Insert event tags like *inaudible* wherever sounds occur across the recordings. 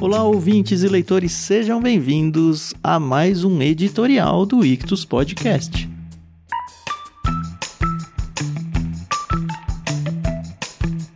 Olá, ouvintes e leitores, sejam bem-vindos a mais um editorial do Ictus Podcast.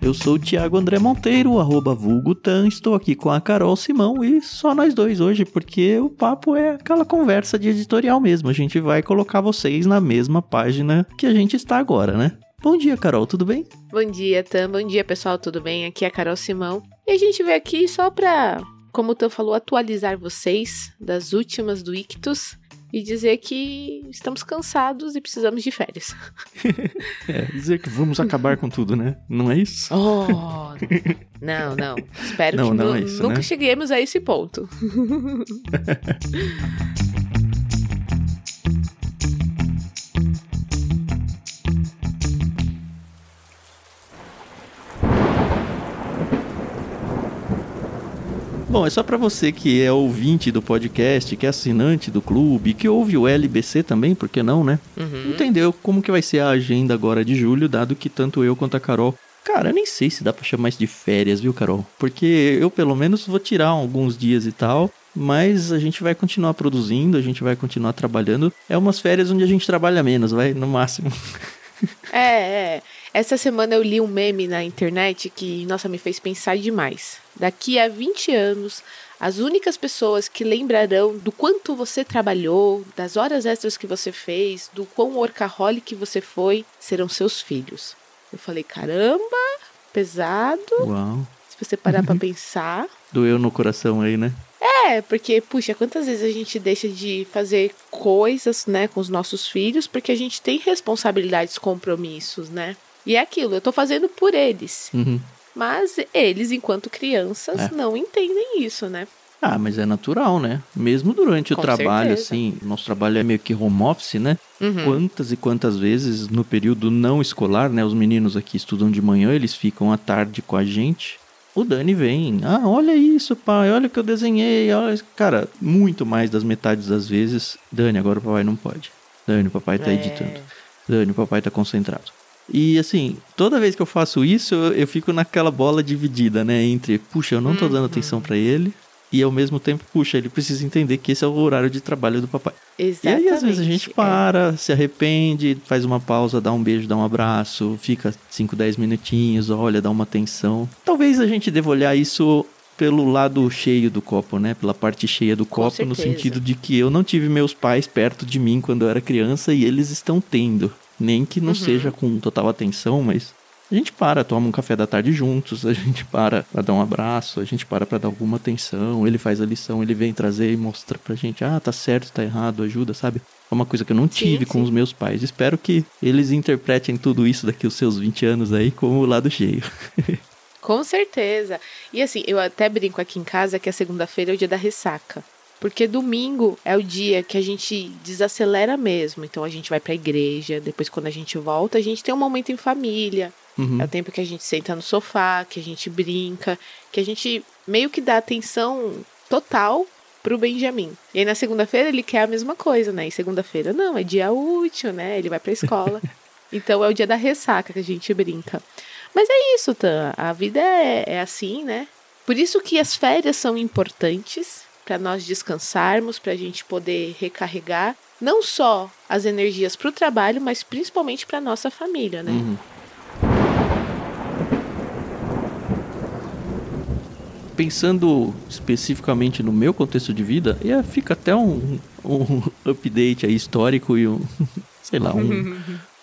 Eu sou o Thiago André Monteiro, arroba vulgutan, estou aqui com a Carol Simão e só nós dois hoje, porque o papo é aquela conversa de editorial mesmo. A gente vai colocar vocês na mesma página que a gente está agora, né? Bom dia, Carol, tudo bem? Bom dia, Tam. Bom dia, pessoal, tudo bem? Aqui é a Carol Simão. E a gente veio aqui só pra, como o Tam falou, atualizar vocês das últimas do Ictus e dizer que estamos cansados e precisamos de férias. *laughs* é, dizer que vamos acabar com tudo, né? Não é isso? Oh, não, não. Espero não, que não é isso, nunca né? cheguemos a esse ponto. *laughs* Bom, é só para você que é ouvinte do podcast, que é assinante do clube, que ouve o LBC também, por que não, né? Uhum. Entendeu como que vai ser a agenda agora de julho, dado que tanto eu quanto a Carol Cara, eu nem sei se dá pra chamar isso de férias, viu, Carol? Porque eu, pelo menos, vou tirar alguns dias e tal. Mas a gente vai continuar produzindo, a gente vai continuar trabalhando. É umas férias onde a gente trabalha menos, vai, no máximo. É, é. Essa semana eu li um meme na internet que, nossa, me fez pensar demais. Daqui a 20 anos, as únicas pessoas que lembrarão do quanto você trabalhou, das horas extras que você fez, do quão workaholic você foi, serão seus filhos. Eu falei, caramba, pesado. Uau. Se você parar pra pensar. Doeu no coração aí, né? É, porque, puxa, quantas vezes a gente deixa de fazer coisas, né, com os nossos filhos, porque a gente tem responsabilidades, compromissos, né? E é aquilo, eu tô fazendo por eles. Uhum. Mas eles, enquanto crianças, é. não entendem isso, né? Ah, mas é natural, né? Mesmo durante o Com trabalho, certeza. assim, nosso trabalho é meio que home office, né? Uhum. Quantas e quantas vezes no período não escolar, né? Os meninos aqui estudam de manhã, eles ficam à tarde com a gente. O Dani vem, ah, olha isso, pai, olha o que eu desenhei, olha. Cara, muito mais das metades das vezes, Dani, agora o papai não pode. Dani, o papai tá é. editando. Dani, o papai tá concentrado. E assim, toda vez que eu faço isso, eu, eu fico naquela bola dividida, né? Entre, puxa, eu não tô dando uhum. atenção para ele, e ao mesmo tempo, puxa, ele precisa entender que esse é o horário de trabalho do papai. Exatamente. E aí, às vezes, a gente é. para, é. se arrepende, faz uma pausa, dá um beijo, dá um abraço, fica 5, 10 minutinhos, olha, dá uma atenção. Talvez a gente deva olhar isso pelo lado cheio do copo, né? Pela parte cheia do copo, no sentido de que eu não tive meus pais perto de mim quando eu era criança e eles estão tendo. Nem que não uhum. seja com total atenção, mas a gente para, toma um café da tarde juntos, *laughs* a gente para para dar um abraço, a gente para para dar alguma atenção, ele faz a lição, ele vem trazer e mostra pra gente, ah, tá certo, tá errado, ajuda, sabe? É uma coisa que eu não tive sim, com sim. os meus pais. Espero que eles interpretem tudo isso daqui os seus 20 anos aí como o lado cheio. *laughs* Com certeza. E assim, eu até brinco aqui em casa que a segunda-feira é o dia da ressaca. Porque domingo é o dia que a gente desacelera mesmo. Então a gente vai pra igreja, depois quando a gente volta, a gente tem um momento em família. Uhum. É o tempo que a gente senta no sofá, que a gente brinca, que a gente meio que dá atenção total pro Benjamin. E aí na segunda-feira ele quer a mesma coisa, né? E segunda-feira não, é dia útil, né? Ele vai pra escola. *laughs* então é o dia da ressaca que a gente brinca. Mas é isso, Tan. A vida é, é assim, né? Por isso que as férias são importantes para nós descansarmos, para a gente poder recarregar não só as energias para o trabalho, mas principalmente para nossa família, né? Uhum. Pensando especificamente no meu contexto de vida, e fica até um, um update aí histórico e um, *laughs* sei lá, um,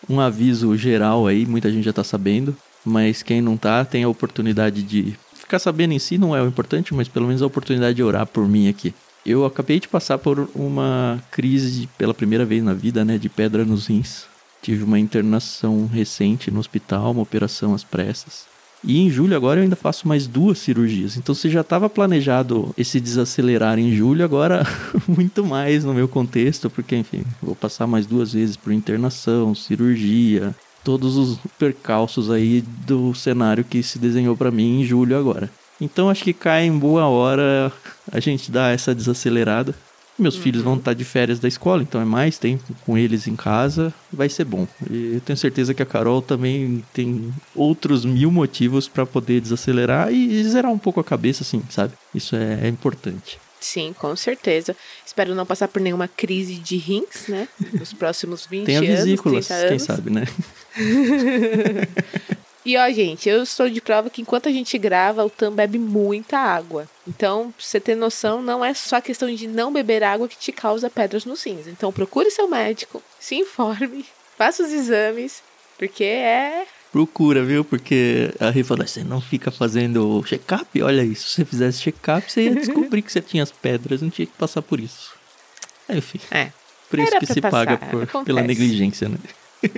um aviso geral aí, muita gente já está sabendo, mas quem não tá tem a oportunidade de Ficar sabendo em si não é o importante, mas pelo menos a oportunidade de orar por mim aqui. Eu acabei de passar por uma crise pela primeira vez na vida, né, de pedra nos rins. Tive uma internação recente no hospital, uma operação às pressas. E em julho agora eu ainda faço mais duas cirurgias. Então se já estava planejado esse desacelerar em julho, agora *laughs* muito mais no meu contexto, porque enfim, vou passar mais duas vezes por internação, cirurgia, todos os percalços aí do cenário que se desenhou para mim em julho agora. Então acho que cai em boa hora a gente dar essa desacelerada. Meus uhum. filhos vão estar de férias da escola, então é mais tempo com eles em casa, vai ser bom. E eu tenho certeza que a Carol também tem outros mil motivos para poder desacelerar e zerar um pouco a cabeça, assim, sabe? Isso é, é importante. Sim, com certeza. Espero não passar por nenhuma crise de rins, né? *laughs* Nos próximos 20 Tem a vesículas, anos. quem sabe, né? *laughs* *laughs* E ó, gente, eu estou de prova que enquanto a gente grava, o Tam bebe muita água. Então, pra você ter noção, não é só questão de não beber água que te causa pedras nos rins. Então, procure seu médico, se informe, faça os exames, porque é. Procura, viu? Porque a Rê falou: você não fica fazendo check-up? Olha isso, se você fizesse check-up, você ia descobrir que você tinha as pedras, não tinha que passar por isso. Enfim. É. Preço que se passar, paga por, pela negligência, né? *laughs*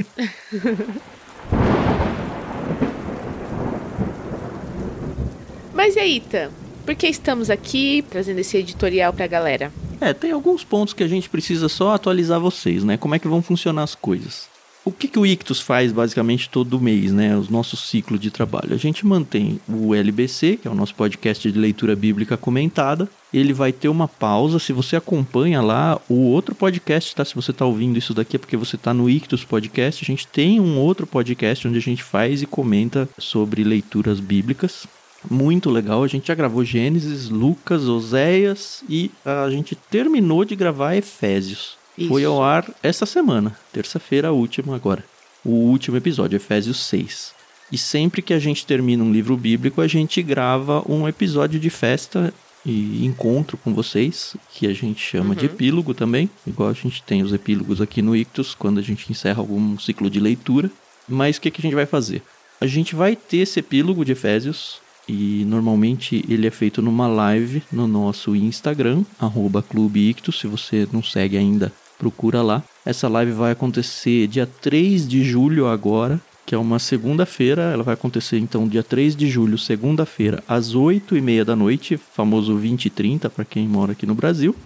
Mas e aí, Tam? Por que estamos aqui trazendo esse editorial pra galera? É, tem alguns pontos que a gente precisa só atualizar vocês, né? Como é que vão funcionar as coisas. O que, que o Ictus faz basicamente todo mês, né? Os nossos ciclos de trabalho. A gente mantém o LBC, que é o nosso podcast de leitura bíblica comentada. Ele vai ter uma pausa. Se você acompanha lá o outro podcast, tá? Se você está ouvindo isso daqui é porque você está no Ictus Podcast. A gente tem um outro podcast onde a gente faz e comenta sobre leituras bíblicas muito legal. A gente já gravou Gênesis, Lucas, Oséias e a gente terminou de gravar Efésios. Isso. Foi ao ar essa semana, terça-feira, a última agora. O último episódio, Efésios 6. E sempre que a gente termina um livro bíblico, a gente grava um episódio de festa e encontro com vocês, que a gente chama uhum. de epílogo também, igual a gente tem os epílogos aqui no Ictus, quando a gente encerra algum ciclo de leitura. Mas o que, que a gente vai fazer? A gente vai ter esse epílogo de Efésios e normalmente ele é feito numa live no nosso Instagram, arroba Clube Ictus. Se você não segue ainda, procura lá. Essa live vai acontecer dia 3 de julho agora, que é uma segunda-feira. Ela vai acontecer então dia 3 de julho, segunda-feira, às 8 e meia da noite, famoso 20 e 30 para quem mora aqui no Brasil. *laughs*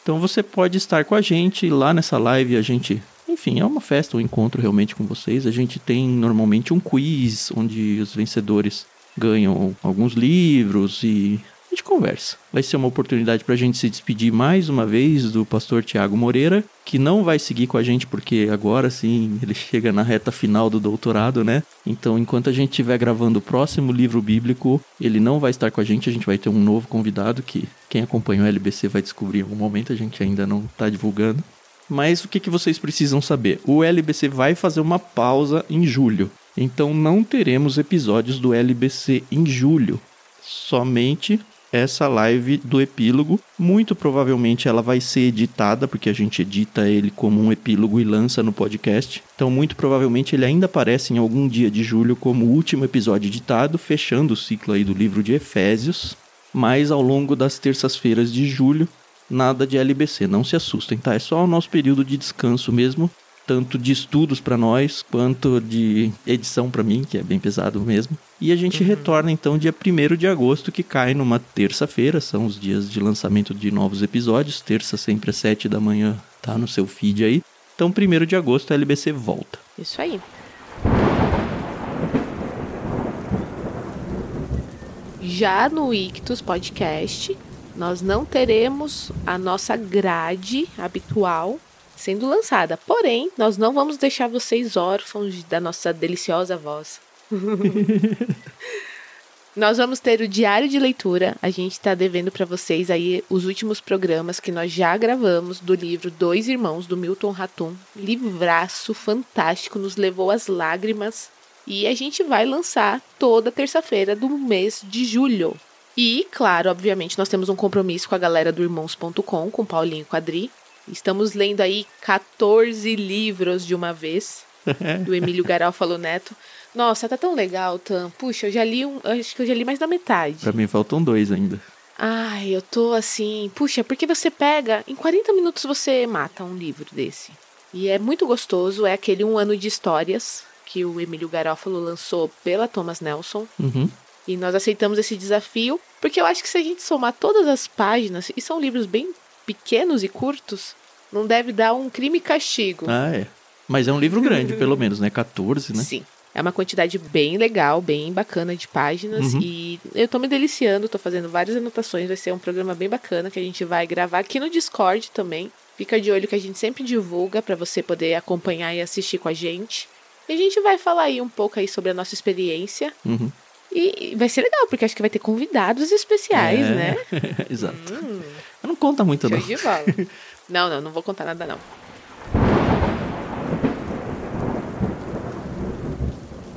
Então você pode estar com a gente lá nessa live, a gente enfim, é uma festa, um encontro realmente com vocês. A gente tem normalmente um quiz onde os vencedores ganham alguns livros e a gente conversa. Vai ser uma oportunidade para a gente se despedir mais uma vez do pastor Tiago Moreira, que não vai seguir com a gente porque agora sim ele *laughs* chega na reta final do doutorado, né? Então, enquanto a gente estiver gravando o próximo livro bíblico, ele não vai estar com a gente, a gente vai ter um novo convidado que quem acompanha o LBC vai descobrir em algum momento, a gente ainda não está divulgando. Mas o que, que vocês precisam saber? O LBC vai fazer uma pausa em julho. Então não teremos episódios do LBC em julho. Somente essa live do epílogo. Muito provavelmente ela vai ser editada, porque a gente edita ele como um epílogo e lança no podcast. Então, muito provavelmente ele ainda aparece em algum dia de julho como o último episódio editado, fechando o ciclo aí do livro de Efésios. Mas ao longo das terças-feiras de julho, nada de LBC, não se assustem, tá? É só o nosso período de descanso mesmo tanto de estudos para nós quanto de edição para mim, que é bem pesado mesmo. E a gente uhum. retorna então dia 1 de agosto, que cai numa terça-feira, são os dias de lançamento de novos episódios. Terça sempre às 7 da manhã, tá no seu feed aí. Então, 1 de agosto a LBC volta. Isso aí. Já no Ictus Podcast, nós não teremos a nossa grade habitual sendo lançada. Porém, nós não vamos deixar vocês órfãos da nossa deliciosa voz. *laughs* nós vamos ter o diário de leitura. A gente está devendo para vocês aí os últimos programas que nós já gravamos do livro Dois Irmãos do Milton Ratum. Livraço fantástico, nos levou às lágrimas. E a gente vai lançar toda terça-feira do mês de julho. E, claro, obviamente, nós temos um compromisso com a galera do irmãos.com, com Paulinho Quadri. Estamos lendo aí 14 livros de uma vez, *laughs* do Emílio Garofalo Neto. Nossa, tá tão legal, Tam. Puxa, eu já li um. Acho que eu já li mais da metade. Pra mim faltam dois ainda. Ai, eu tô assim. Puxa, porque você pega. Em 40 minutos você mata um livro desse. E é muito gostoso. É aquele Um Ano de Histórias que o Emílio Garofalo lançou pela Thomas Nelson. Uhum. E nós aceitamos esse desafio, porque eu acho que se a gente somar todas as páginas, e são livros bem pequenos e curtos, não deve dar um crime e castigo. Ah, é. Mas é um livro grande, pelo *laughs* menos, né? 14, né? Sim. É uma quantidade bem legal, bem bacana de páginas. Uhum. E eu tô me deliciando, tô fazendo várias anotações. Vai ser um programa bem bacana que a gente vai gravar aqui no Discord também. Fica de olho que a gente sempre divulga para você poder acompanhar e assistir com a gente. E a gente vai falar aí um pouco aí sobre a nossa experiência. Uhum. E vai ser legal, porque acho que vai ter convidados especiais, é, né? *laughs* Exato. Hum. Não conta muito, não. De bola. *laughs* não, não, não vou contar nada, não.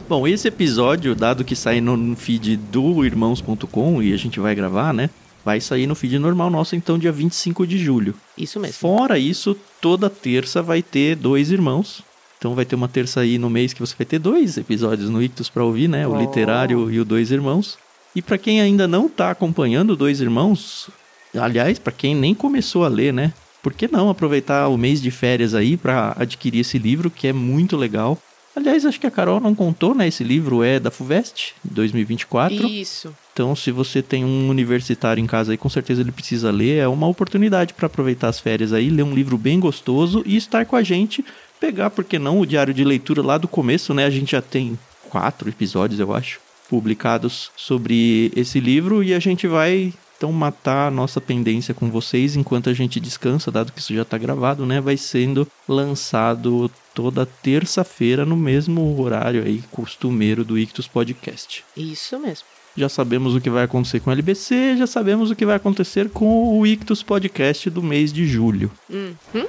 Bom, esse episódio, dado que sai no feed do irmãos.com e a gente vai gravar, né? Vai sair no feed normal nosso, então, dia 25 de julho. Isso mesmo. Fora isso, toda terça vai ter dois irmãos. Então vai ter uma terça aí no mês que você vai ter dois episódios no Ictus para ouvir, né? O oh. literário e o Dois Irmãos. E para quem ainda não tá acompanhando Dois Irmãos, aliás, para quem nem começou a ler, né? Por que não aproveitar o mês de férias aí para adquirir esse livro que é muito legal? Aliás, acho que a Carol não contou, né? Esse livro é da FUVEST, 2024. Isso. Então, se você tem um universitário em casa aí, com certeza ele precisa ler. É uma oportunidade para aproveitar as férias aí, ler um livro bem gostoso e estar com a gente. Pegar, por que não, o diário de leitura lá do começo, né? A gente já tem quatro episódios, eu acho, publicados sobre esse livro e a gente vai então matar a nossa pendência com vocês enquanto a gente descansa, dado que isso já está gravado, né? Vai sendo lançado toda terça-feira no mesmo horário aí costumeiro do Ictus Podcast. Isso mesmo. Já sabemos o que vai acontecer com o LBC, já sabemos o que vai acontecer com o Ictus Podcast do mês de julho. Uhum.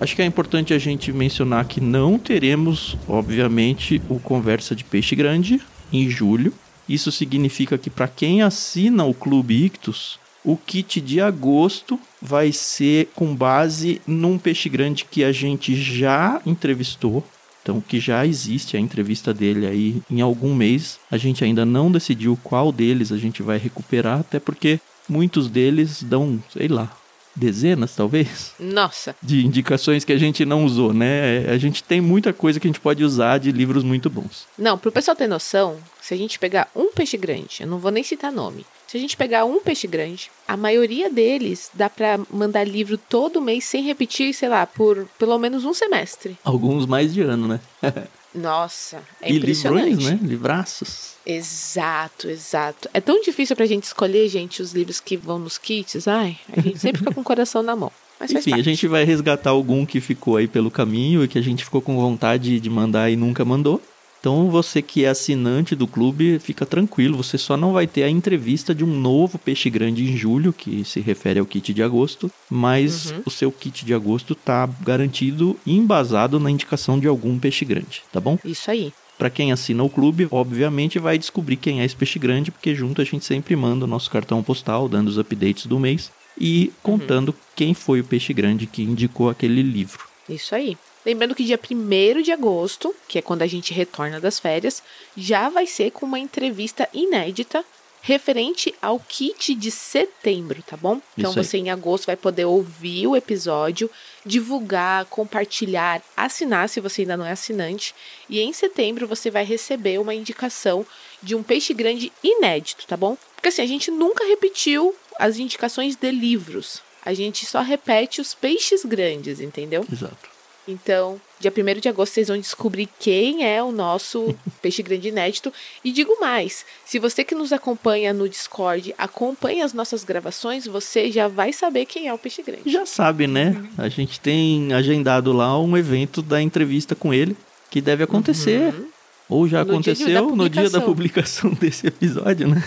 Acho que é importante a gente mencionar que não teremos, obviamente, o Conversa de Peixe Grande em julho. Isso significa que para quem assina o Clube Ictus, o kit de agosto vai ser com base num peixe grande que a gente já entrevistou. Então, que já existe a entrevista dele aí em algum mês. A gente ainda não decidiu qual deles a gente vai recuperar, até porque muitos deles dão, sei lá, dezenas, talvez. Nossa. De indicações que a gente não usou, né? A gente tem muita coisa que a gente pode usar de livros muito bons. Não, para o pessoal ter noção, se a gente pegar um peixe grande, eu não vou nem citar nome. Se a gente pegar um peixe grande, a maioria deles dá para mandar livro todo mês sem repetir, sei lá, por pelo menos um semestre. Alguns mais de ano, né? *laughs* Nossa, é e impressionante. livrões, né? Livraços. Exato, exato. É tão difícil pra gente escolher, gente, os livros que vão nos kits. Ai, a gente *laughs* sempre fica com o coração na mão. Mas Enfim, a gente vai resgatar algum que ficou aí pelo caminho e que a gente ficou com vontade de mandar e nunca mandou. Então você que é assinante do clube, fica tranquilo, você só não vai ter a entrevista de um novo peixe grande em julho, que se refere ao kit de agosto, mas uhum. o seu kit de agosto tá garantido e embasado na indicação de algum peixe grande, tá bom? Isso aí. Para quem assina o clube, obviamente vai descobrir quem é esse peixe grande, porque junto a gente sempre manda o nosso cartão postal, dando os updates do mês e contando uhum. quem foi o peixe grande que indicou aquele livro. Isso aí. Lembrando que dia 1 de agosto, que é quando a gente retorna das férias, já vai ser com uma entrevista inédita referente ao kit de setembro, tá bom? Então você em agosto vai poder ouvir o episódio, divulgar, compartilhar, assinar se você ainda não é assinante, e em setembro você vai receber uma indicação de um peixe grande inédito, tá bom? Porque assim, a gente nunca repetiu as indicações de livros. A gente só repete os peixes grandes, entendeu? Exato. Então, dia 1 de agosto vocês vão descobrir quem é o nosso *laughs* peixe grande inédito. E digo mais: se você que nos acompanha no Discord acompanha as nossas gravações, você já vai saber quem é o peixe grande. Já sabe, né? A gente tem agendado lá um evento da entrevista com ele, que deve acontecer. Uhum. Ou já no aconteceu dia no dia da publicação *laughs* desse episódio, né?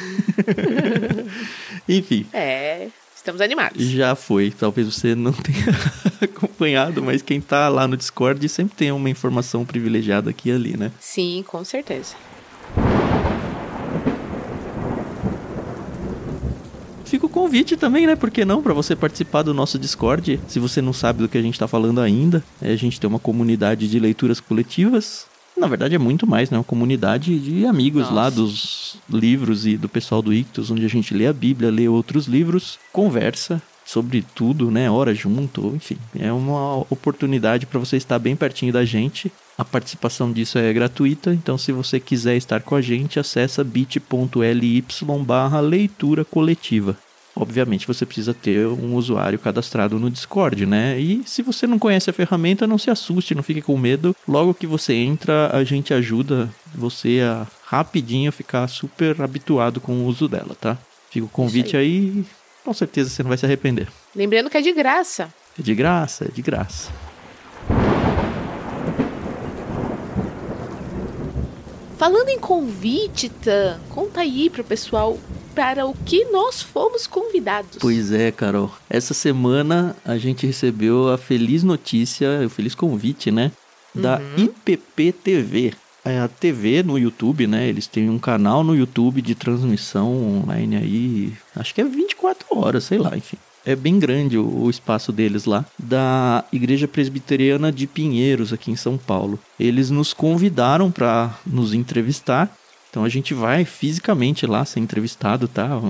*laughs* Enfim. É. Estamos animados. Já foi. Talvez você não tenha *laughs* acompanhado, mas quem tá lá no Discord sempre tem uma informação privilegiada aqui e ali, né? Sim, com certeza. Fica o convite também, né? Por que não? Para você participar do nosso Discord. Se você não sabe do que a gente está falando ainda, é, a gente tem uma comunidade de leituras coletivas na verdade é muito mais, né? Uma comunidade de amigos Nossa. lá dos livros e do pessoal do Ictus, onde a gente lê a Bíblia, lê outros livros, conversa sobre tudo, né? Hora junto, enfim. É uma oportunidade para você estar bem pertinho da gente. A participação disso é gratuita, então se você quiser estar com a gente, acessa bit.ly barra leitura coletiva. Obviamente você precisa ter um usuário cadastrado no Discord, né? E se você não conhece a ferramenta, não se assuste, não fique com medo. Logo que você entra, a gente ajuda você a rapidinho ficar super habituado com o uso dela, tá? Fica o convite aí. aí, com certeza você não vai se arrepender. Lembrando que é de graça. É de graça, é de graça. Falando em convite, Tan, conta aí pro pessoal para o que nós fomos convidados. Pois é, Carol. Essa semana a gente recebeu a feliz notícia, o feliz convite, né? Da uhum. IPP TV. É a TV no YouTube, né? Eles têm um canal no YouTube de transmissão online aí. Acho que é 24 horas, sei lá, enfim. É bem grande o, o espaço deles lá, da Igreja Presbiteriana de Pinheiros, aqui em São Paulo. Eles nos convidaram para nos entrevistar então a gente vai fisicamente lá ser entrevistado, tá?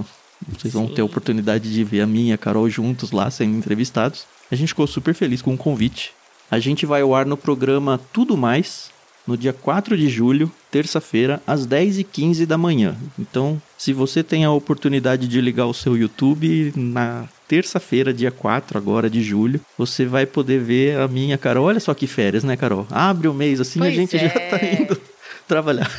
Vocês vão Sim. ter a oportunidade de ver a minha e a Carol juntos lá sendo entrevistados. A gente ficou super feliz com o convite. A gente vai ao ar no programa Tudo Mais, no dia 4 de julho, terça-feira, às 10h15 da manhã. Então, se você tem a oportunidade de ligar o seu YouTube na terça-feira, dia 4 agora de julho, você vai poder ver a minha Carol. Olha só que férias, né, Carol? Abre o mês assim, pois a gente é. já tá indo trabalhar.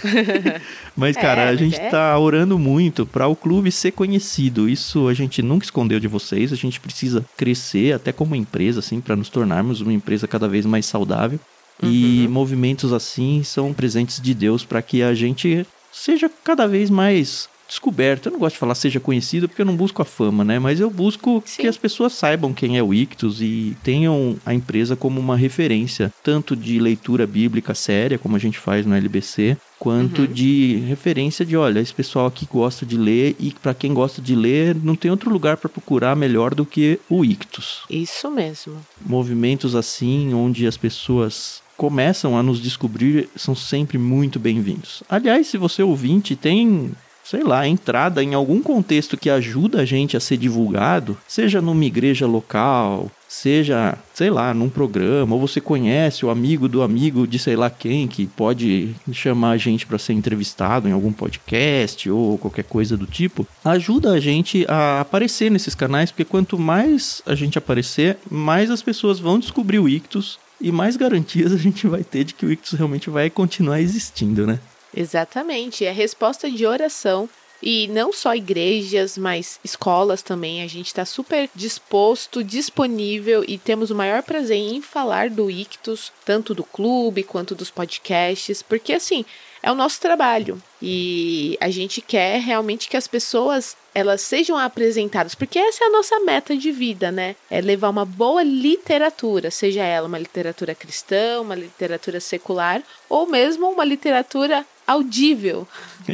*laughs* mas, cara, é, a gente é. tá orando muito para o clube ser conhecido. Isso a gente nunca escondeu de vocês. A gente precisa crescer até como empresa, assim, para nos tornarmos uma empresa cada vez mais saudável. Uhum. E movimentos assim são presentes de Deus para que a gente seja cada vez mais descoberto. Eu não gosto de falar seja conhecido porque eu não busco a fama, né? Mas eu busco Sim. que as pessoas saibam quem é o Ictus e tenham a empresa como uma referência, tanto de leitura bíblica séria, como a gente faz no LBC, quanto uhum. de referência de, olha, esse pessoal aqui gosta de ler e para quem gosta de ler, não tem outro lugar para procurar melhor do que o Ictus. Isso mesmo. Movimentos assim, onde as pessoas começam a nos descobrir, são sempre muito bem-vindos. Aliás, se você ouvinte tem sei lá, entrada em algum contexto que ajuda a gente a ser divulgado, seja numa igreja local, seja, sei lá, num programa, ou você conhece o amigo do amigo de sei lá quem que pode chamar a gente para ser entrevistado em algum podcast ou qualquer coisa do tipo, ajuda a gente a aparecer nesses canais, porque quanto mais a gente aparecer, mais as pessoas vão descobrir o Ictus e mais garantias a gente vai ter de que o Ictus realmente vai continuar existindo, né? Exatamente, é resposta de oração. E não só igrejas, mas escolas também. A gente está super disposto, disponível e temos o maior prazer em falar do Ictus, tanto do clube quanto dos podcasts, porque assim, é o nosso trabalho. E a gente quer realmente que as pessoas elas sejam apresentadas, porque essa é a nossa meta de vida, né? É levar uma boa literatura, seja ela uma literatura cristã, uma literatura secular, ou mesmo uma literatura audível,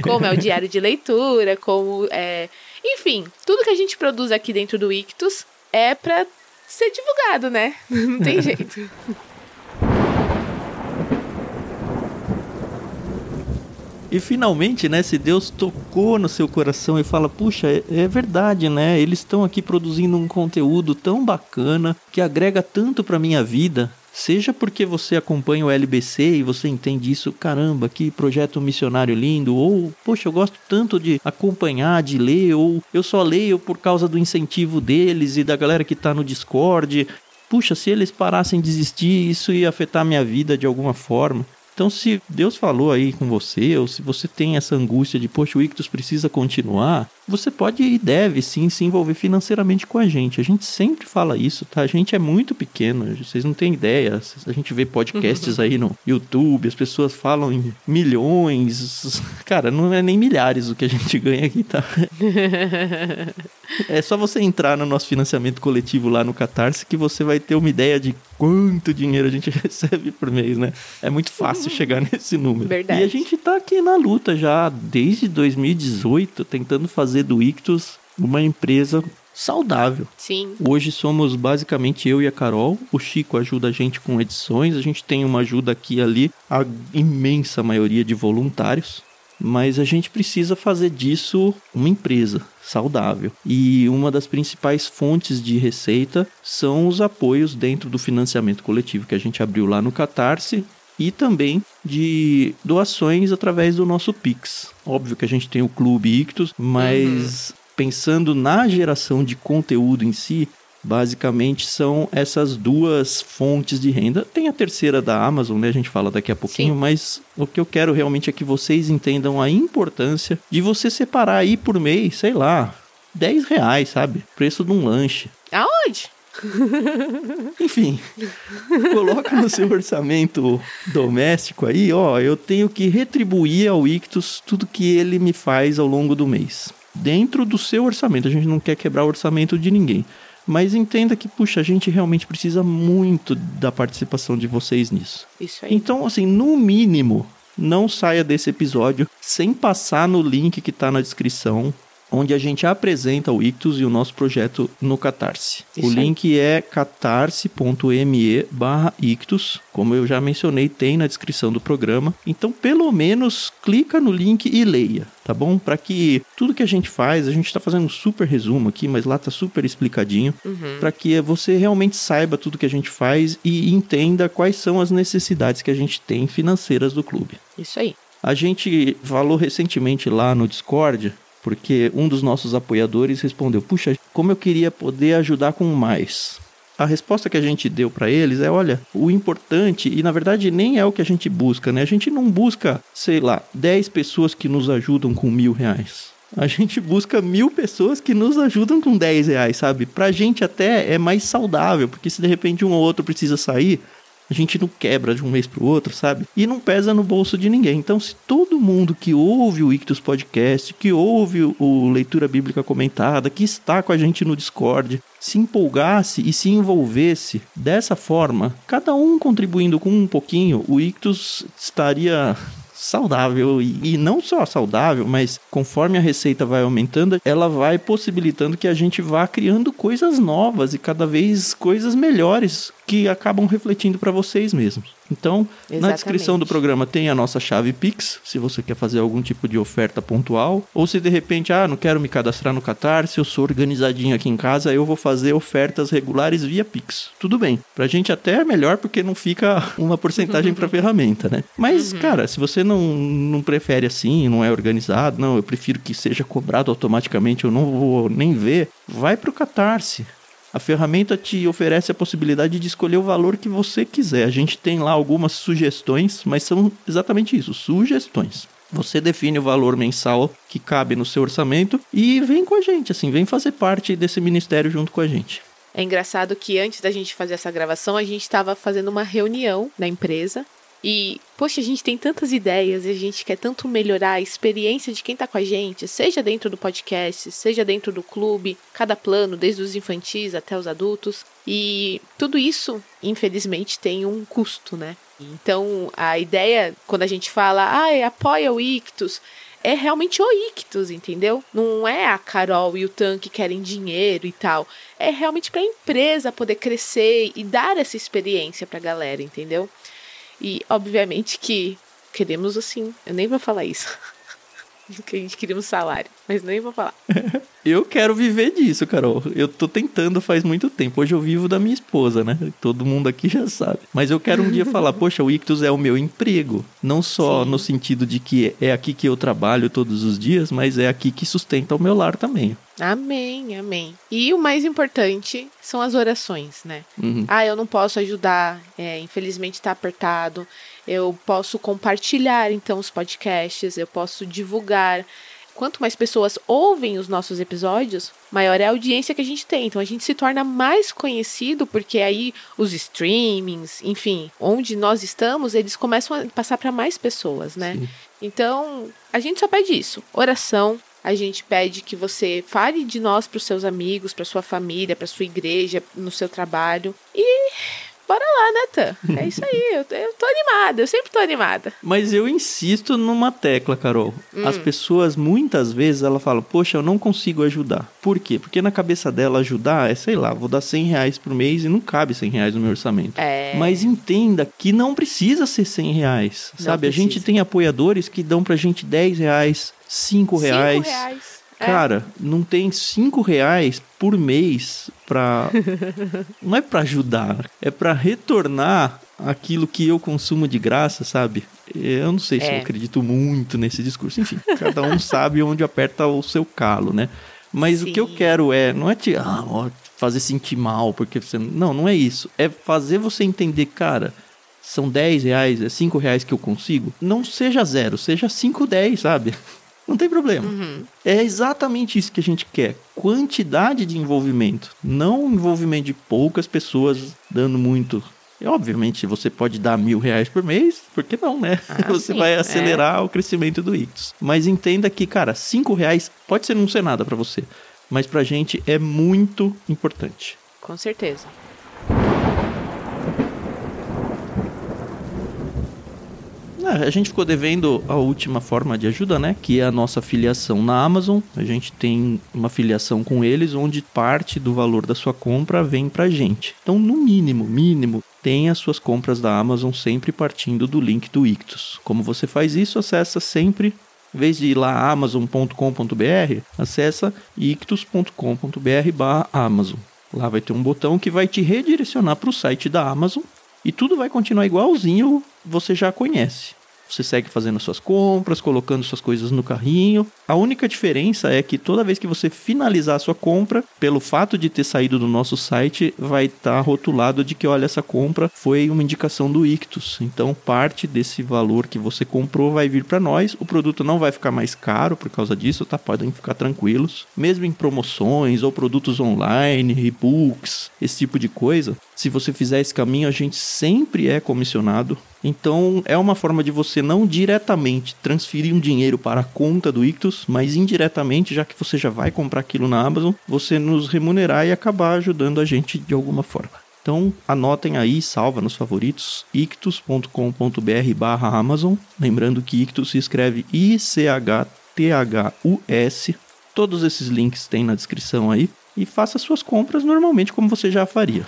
como é o diário de leitura, como é. Enfim, tudo que a gente produz aqui dentro do Ictus é para ser divulgado, né? *laughs* Não tem jeito. E finalmente, né, se Deus tocou no seu coração e fala: "Puxa, é, é verdade, né? Eles estão aqui produzindo um conteúdo tão bacana que agrega tanto para minha vida, Seja porque você acompanha o LBC e você entende isso, caramba, que projeto missionário lindo, ou, poxa, eu gosto tanto de acompanhar, de ler, ou eu só leio por causa do incentivo deles e da galera que está no Discord. Puxa, se eles parassem de existir, isso ia afetar minha vida de alguma forma. Então, se Deus falou aí com você, ou se você tem essa angústia de, poxa, o Ictus precisa continuar, você pode e deve sim se envolver financeiramente com a gente. A gente sempre fala isso, tá? A gente é muito pequeno, vocês não têm ideia. A gente vê podcasts *laughs* aí no YouTube, as pessoas falam em milhões. Cara, não é nem milhares o que a gente ganha aqui, tá? *laughs* É só você entrar no nosso financiamento coletivo lá no Catarse que você vai ter uma ideia de quanto dinheiro a gente *laughs* recebe por mês, né? É muito fácil chegar nesse número. Verdade. E a gente tá aqui na luta já desde 2018, tentando fazer fazer do Ictus uma empresa saudável. Sim. Hoje somos basicamente eu e a Carol. O Chico ajuda a gente com edições, a gente tem uma ajuda aqui e ali, a imensa maioria de voluntários. Mas a gente precisa fazer disso uma empresa saudável. E uma das principais fontes de receita são os apoios dentro do financiamento coletivo que a gente abriu lá no Catarse e também de doações através do nosso Pix. Óbvio que a gente tem o Clube Ictus, mas pensando na geração de conteúdo em si, basicamente são essas duas fontes de renda. Tem a terceira da Amazon, né? A gente fala daqui a pouquinho, Sim. mas o que eu quero realmente é que vocês entendam a importância de você separar aí por mês, sei lá, 10 reais, sabe? Preço de um lanche. Aonde? *laughs* Enfim, coloca no seu orçamento doméstico aí, ó, eu tenho que retribuir ao Ictus tudo que ele me faz ao longo do mês. Dentro do seu orçamento, a gente não quer quebrar o orçamento de ninguém. Mas entenda que, puxa, a gente realmente precisa muito da participação de vocês nisso. Isso aí. Então, assim, no mínimo, não saia desse episódio sem passar no link que está na descrição onde a gente apresenta o Ictus e o nosso projeto no Catarse. Isso o link aí. é catarse.me barra Ictus, como eu já mencionei, tem na descrição do programa. Então, pelo menos, clica no link e leia, tá bom? Para que tudo que a gente faz, a gente está fazendo um super resumo aqui, mas lá tá super explicadinho, uhum. para que você realmente saiba tudo que a gente faz e entenda quais são as necessidades que a gente tem financeiras do clube. Isso aí. A gente falou recentemente lá no Discord porque um dos nossos apoiadores respondeu: Puxa, como eu queria poder ajudar com mais. A resposta que a gente deu para eles é: olha, o importante, e na verdade nem é o que a gente busca, né? A gente não busca, sei lá, 10 pessoas que nos ajudam com mil reais. A gente busca mil pessoas que nos ajudam com 10 reais, sabe? Pra gente até é mais saudável, porque se de repente um ou outro precisa sair, a gente não quebra de um mês para o outro, sabe? E não pesa no bolso de ninguém. Então, se todo mundo que ouve o Ictus Podcast, que ouve o Leitura Bíblica Comentada, que está com a gente no Discord, se empolgasse e se envolvesse dessa forma, cada um contribuindo com um pouquinho, o Ictus estaria saudável e, e, não só saudável, mas conforme a receita vai aumentando, ela vai possibilitando que a gente vá criando coisas novas e cada vez coisas melhores que acabam refletindo para vocês mesmos. Então, Exatamente. na descrição do programa tem a nossa chave Pix, se você quer fazer algum tipo de oferta pontual, ou se de repente, ah, não quero me cadastrar no Catarse, eu sou organizadinho aqui em casa, eu vou fazer ofertas regulares via Pix. Tudo bem. Pra gente até é melhor porque não fica *laughs* uma porcentagem para ferramenta, né? Mas, uhum. cara, se você não, não prefere assim, não é organizado, não, eu prefiro que seja cobrado automaticamente, eu não vou nem ver, vai pro Catarse. A ferramenta te oferece a possibilidade de escolher o valor que você quiser. A gente tem lá algumas sugestões, mas são exatamente isso, sugestões. Você define o valor mensal que cabe no seu orçamento e vem com a gente, assim, vem fazer parte desse ministério junto com a gente. É engraçado que antes da gente fazer essa gravação, a gente estava fazendo uma reunião na empresa e, poxa, a gente tem tantas ideias e a gente quer tanto melhorar a experiência de quem está com a gente, seja dentro do podcast, seja dentro do clube, cada plano, desde os infantis até os adultos. E tudo isso, infelizmente, tem um custo, né? Então, a ideia, quando a gente fala, ah, apoia o Ictus, é realmente o Ictus, entendeu? Não é a Carol e o Tan que querem dinheiro e tal. É realmente para a empresa poder crescer e dar essa experiência para a galera, entendeu? E, obviamente, que queremos assim. Eu nem vou falar isso. *laughs* que a gente queria um salário, mas nem vou falar. *laughs* eu quero viver disso, Carol. Eu tô tentando faz muito tempo. Hoje eu vivo da minha esposa, né? Todo mundo aqui já sabe. Mas eu quero um dia falar, *laughs* poxa, o Ictus é o meu emprego. Não só Sim. no sentido de que é aqui que eu trabalho todos os dias, mas é aqui que sustenta o meu lar também. Amém, amém. E o mais importante são as orações, né? Uhum. Ah, eu não posso ajudar, é, infelizmente tá apertado. Eu posso compartilhar então os podcasts, eu posso divulgar. Quanto mais pessoas ouvem os nossos episódios, maior é a audiência que a gente tem. Então a gente se torna mais conhecido porque aí os streamings, enfim, onde nós estamos, eles começam a passar para mais pessoas, né? Sim. Então, a gente só pede isso: oração, a gente pede que você fale de nós para os seus amigos, para sua família, para sua igreja, no seu trabalho. E bora lá, né, Tan? É isso aí, eu, eu tô animada, eu sempre tô animada. Mas eu insisto numa tecla, Carol. Hum. As pessoas, muitas vezes, ela fala, poxa, eu não consigo ajudar. Por quê? Porque na cabeça dela, ajudar é, sei lá, vou dar 100 reais por mês e não cabe 100 reais no meu orçamento. É... Mas entenda que não precisa ser 100 reais, não sabe? Precisa. A gente tem apoiadores que dão pra gente 10 reais, 5 reais. 5 reais é. Cara, não tem cinco reais por mês pra. *laughs* não é pra ajudar, é pra retornar aquilo que eu consumo de graça, sabe? Eu não sei se eu é. acredito muito nesse discurso. Enfim, cada um *laughs* sabe onde aperta o seu calo, né? Mas Sim. o que eu quero é, não é te ah, ó, fazer sentir mal, porque você. Não, não é isso. É fazer você entender, cara, são 10 reais, é 5 reais que eu consigo. Não seja zero, seja 5, 10, sabe? Não tem problema. Uhum. É exatamente isso que a gente quer. Quantidade de envolvimento. Não envolvimento de poucas pessoas dando muito. E, obviamente, você pode dar mil reais por mês, por que não, né? Ah, *laughs* você sim, vai é. acelerar é. o crescimento do Ictus. Mas entenda que, cara, cinco reais pode ser não ser nada para você, mas pra gente é muito importante. Com certeza. A gente ficou devendo a última forma de ajuda, né? Que é a nossa filiação na Amazon. A gente tem uma filiação com eles, onde parte do valor da sua compra vem pra gente. Então, no mínimo, mínimo, tenha suas compras da Amazon sempre partindo do link do Ictus. Como você faz isso? Acessa sempre em vez de ir lá amazon.com.br, acessa ictus.com.br barra Amazon. Lá vai ter um botão que vai te redirecionar para o site da Amazon e tudo vai continuar igualzinho você já conhece. Você segue fazendo suas compras, colocando suas coisas no carrinho. A única diferença é que toda vez que você finalizar a sua compra, pelo fato de ter saído do nosso site, vai estar tá rotulado de que, olha, essa compra foi uma indicação do Ictus. Então, parte desse valor que você comprou vai vir para nós. O produto não vai ficar mais caro por causa disso, tá? Podem ficar tranquilos. Mesmo em promoções ou produtos online, e-books, esse tipo de coisa, se você fizer esse caminho, a gente sempre é comissionado. Então, é uma forma de você não diretamente transferir um dinheiro para a conta do Ictus, mas indiretamente, já que você já vai comprar aquilo na Amazon, você nos remunerar e acabar ajudando a gente de alguma forma. Então, anotem aí, salva nos favoritos, ictus.com.br barra Amazon. Lembrando que Ictus se escreve I-C-H-T-H-U-S. Todos esses links tem na descrição aí. E faça suas compras normalmente como você já faria.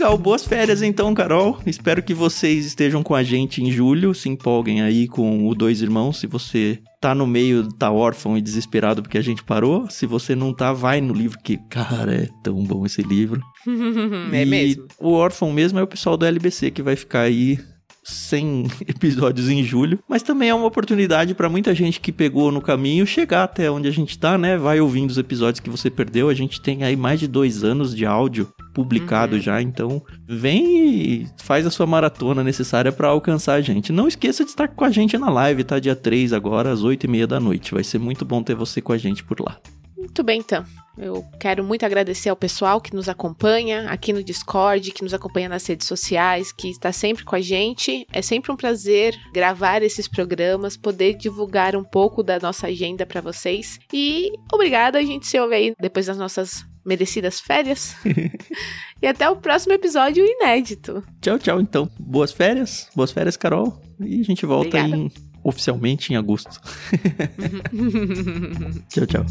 Legal, boas férias então, Carol. Espero que vocês estejam com a gente em julho, se empolguem aí com o Dois Irmãos. Se você tá no meio, tá órfão e desesperado porque a gente parou. Se você não tá, vai no livro, que, cara, é tão bom esse livro. *laughs* é e mesmo. O órfão mesmo é o pessoal do LBC que vai ficar aí 100 *laughs* episódios em julho, mas também é uma oportunidade para muita gente que pegou no caminho chegar até onde a gente tá, né? Vai ouvindo os episódios que você perdeu. A gente tem aí mais de dois anos de áudio publicado uhum. já, então vem e faz a sua maratona necessária para alcançar a gente. Não esqueça de estar com a gente na live, tá? Dia 3 agora, às 8 e meia da noite. Vai ser muito bom ter você com a gente por lá. Muito bem, então. Eu quero muito agradecer ao pessoal que nos acompanha aqui no Discord, que nos acompanha nas redes sociais, que está sempre com a gente. É sempre um prazer gravar esses programas, poder divulgar um pouco da nossa agenda para vocês. E obrigada, a gente se ouve aí depois das nossas merecidas férias. *laughs* e até o próximo episódio inédito. Tchau, tchau, então. Boas férias. Boas férias, Carol. E a gente volta em, oficialmente em agosto. *laughs* tchau, tchau.